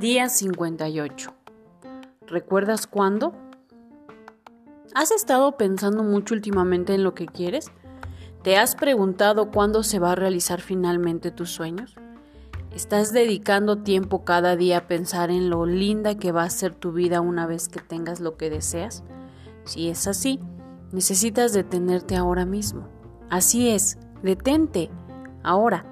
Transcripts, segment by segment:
Día 58. ¿Recuerdas cuándo? ¿Has estado pensando mucho últimamente en lo que quieres? ¿Te has preguntado cuándo se va a realizar finalmente tus sueños? ¿Estás dedicando tiempo cada día a pensar en lo linda que va a ser tu vida una vez que tengas lo que deseas? Si es así, necesitas detenerte ahora mismo. Así es, detente, ahora.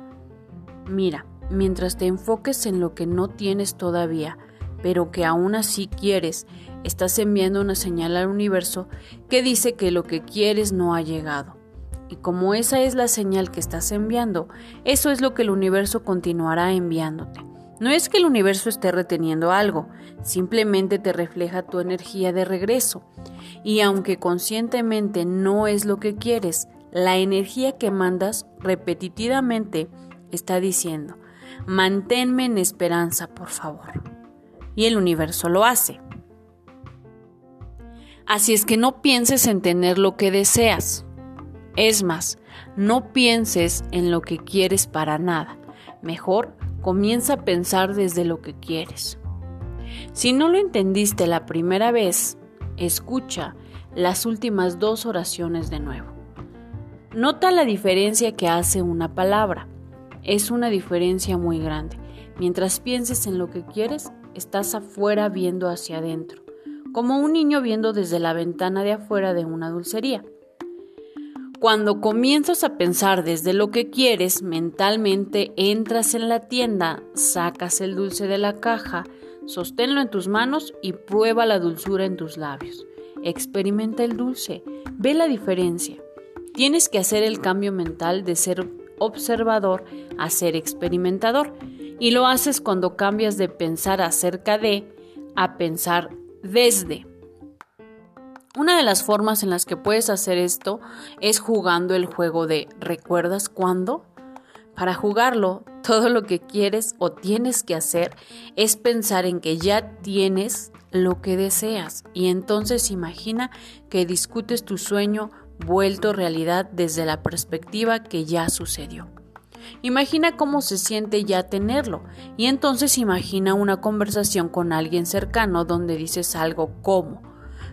Mira, mientras te enfoques en lo que no tienes todavía, pero que aún así quieres, estás enviando una señal al universo que dice que lo que quieres no ha llegado. Y como esa es la señal que estás enviando, eso es lo que el universo continuará enviándote. No es que el universo esté reteniendo algo, simplemente te refleja tu energía de regreso. Y aunque conscientemente no es lo que quieres, la energía que mandas repetitivamente está diciendo, Manténme en esperanza, por favor. Y el universo lo hace. Así es que no pienses en tener lo que deseas. Es más, no pienses en lo que quieres para nada. Mejor comienza a pensar desde lo que quieres. Si no lo entendiste la primera vez, escucha las últimas dos oraciones de nuevo. Nota la diferencia que hace una palabra. Es una diferencia muy grande. Mientras pienses en lo que quieres, estás afuera viendo hacia adentro, como un niño viendo desde la ventana de afuera de una dulcería. Cuando comienzas a pensar desde lo que quieres, mentalmente entras en la tienda, sacas el dulce de la caja, sosténlo en tus manos y prueba la dulzura en tus labios. Experimenta el dulce, ve la diferencia. Tienes que hacer el cambio mental de ser observador a ser experimentador. Y lo haces cuando cambias de pensar acerca de a pensar desde. Una de las formas en las que puedes hacer esto es jugando el juego de ¿recuerdas cuándo? Para jugarlo, todo lo que quieres o tienes que hacer es pensar en que ya tienes lo que deseas y entonces imagina que discutes tu sueño vuelto realidad desde la perspectiva que ya sucedió. Imagina cómo se siente ya tenerlo y entonces imagina una conversación con alguien cercano donde dices algo como,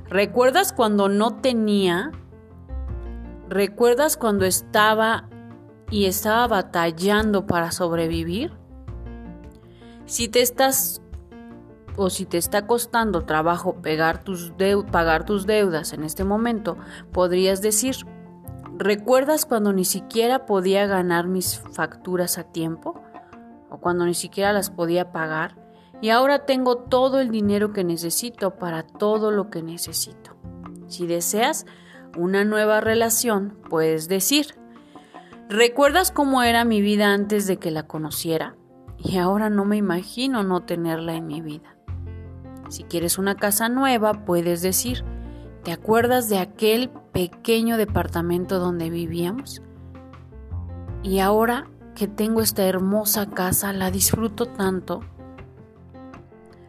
¿recuerdas cuando no tenía? ¿Recuerdas cuando estaba y estaba batallando para sobrevivir? Si te estás o si te está costando trabajo pagar tus, deudas en este momento, podrías decir, ¿recuerdas cuando ni siquiera podía ganar mis facturas a tiempo? ¿O cuando ni siquiera las podía pagar? Y ahora tengo todo el dinero que necesito para todo lo que necesito. Si deseas una nueva relación, puedes decir, ¿recuerdas cómo era mi vida antes de que la conociera? Y ahora no me imagino no tenerla en mi vida. Si quieres una casa nueva, puedes decir, ¿te acuerdas de aquel pequeño departamento donde vivíamos? Y ahora que tengo esta hermosa casa, la disfruto tanto.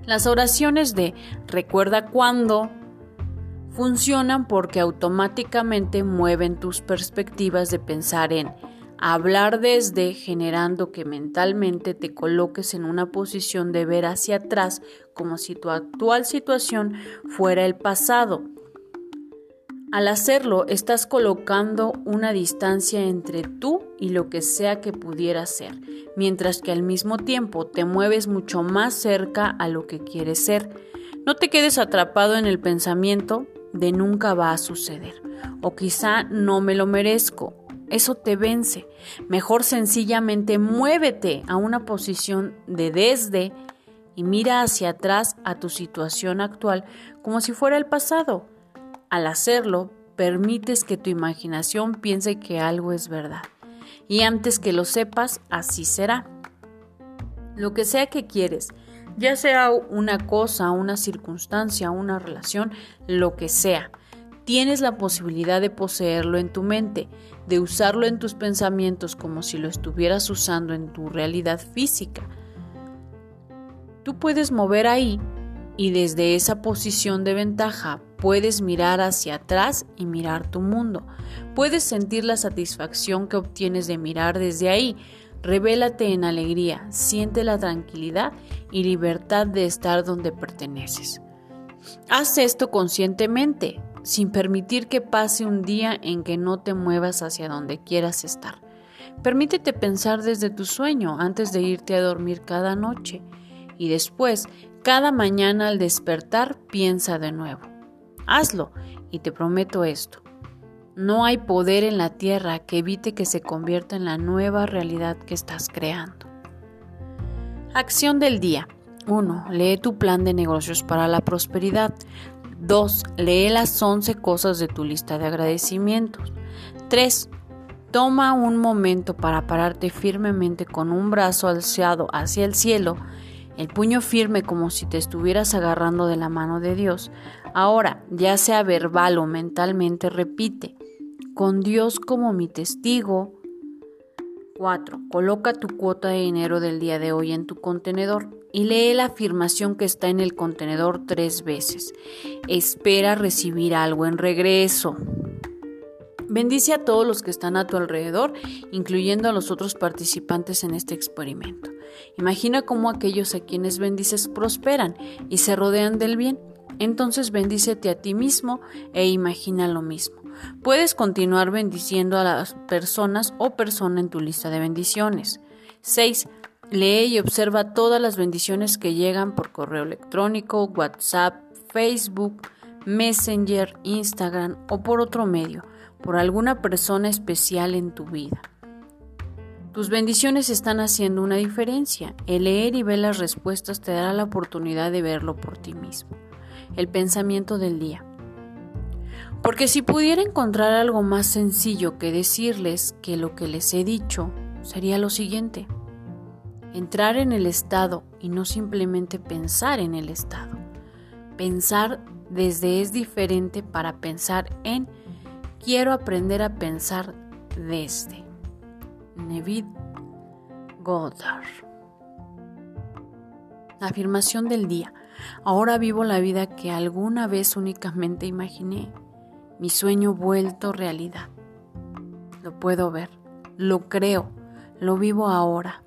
Las oraciones de recuerda cuándo funcionan porque automáticamente mueven tus perspectivas de pensar en hablar desde generando que mentalmente te coloques en una posición de ver hacia atrás como si tu actual situación fuera el pasado. Al hacerlo, estás colocando una distancia entre tú y lo que sea que pudiera ser, mientras que al mismo tiempo te mueves mucho más cerca a lo que quieres ser. No te quedes atrapado en el pensamiento de nunca va a suceder, o quizá no me lo merezco, eso te vence. Mejor sencillamente muévete a una posición de desde y mira hacia atrás a tu situación actual como si fuera el pasado. Al hacerlo, permites que tu imaginación piense que algo es verdad. Y antes que lo sepas, así será. Lo que sea que quieres, ya sea una cosa, una circunstancia, una relación, lo que sea, tienes la posibilidad de poseerlo en tu mente, de usarlo en tus pensamientos como si lo estuvieras usando en tu realidad física. Tú puedes mover ahí y desde esa posición de ventaja puedes mirar hacia atrás y mirar tu mundo. Puedes sentir la satisfacción que obtienes de mirar desde ahí, Revélate en alegría, siente la tranquilidad y libertad de estar donde perteneces. Haz esto conscientemente, sin permitir que pase un día en que no te muevas hacia donde quieras estar. Permítete pensar desde tu sueño antes de irte a dormir cada noche y después, cada mañana al despertar, piensa de nuevo. Hazlo y te prometo esto. No hay poder en la tierra que evite que se convierta en la nueva realidad que estás creando. Acción del día. 1. Lee tu plan de negocios para la prosperidad. 2. Lee las 11 cosas de tu lista de agradecimientos. 3. Toma un momento para pararte firmemente con un brazo alzado hacia el cielo, el puño firme como si te estuvieras agarrando de la mano de Dios. Ahora, ya sea verbal o mentalmente, repite, con Dios como mi testigo. 4. Coloca tu cuota de dinero del día de hoy en tu contenedor y lee la afirmación que está en el contenedor tres veces. Espera recibir algo en regreso. Bendice a todos los que están a tu alrededor, incluyendo a los otros participantes en este experimento. Imagina cómo aquellos a quienes bendices prosperan y se rodean del bien. Entonces bendícete a ti mismo e imagina lo mismo. Puedes continuar bendiciendo a las personas o persona en tu lista de bendiciones. 6. Lee y observa todas las bendiciones que llegan por correo electrónico, WhatsApp, Facebook, Messenger, Instagram o por otro medio por alguna persona especial en tu vida. Tus bendiciones están haciendo una diferencia. El leer y ver las respuestas te dará la oportunidad de verlo por ti mismo. El pensamiento del día. Porque si pudiera encontrar algo más sencillo que decirles que lo que les he dicho, sería lo siguiente. Entrar en el estado y no simplemente pensar en el estado. Pensar desde es diferente para pensar en Quiero aprender a pensar desde. Nevid Goddard. Afirmación del día. Ahora vivo la vida que alguna vez únicamente imaginé. Mi sueño vuelto realidad. Lo puedo ver, lo creo, lo vivo ahora.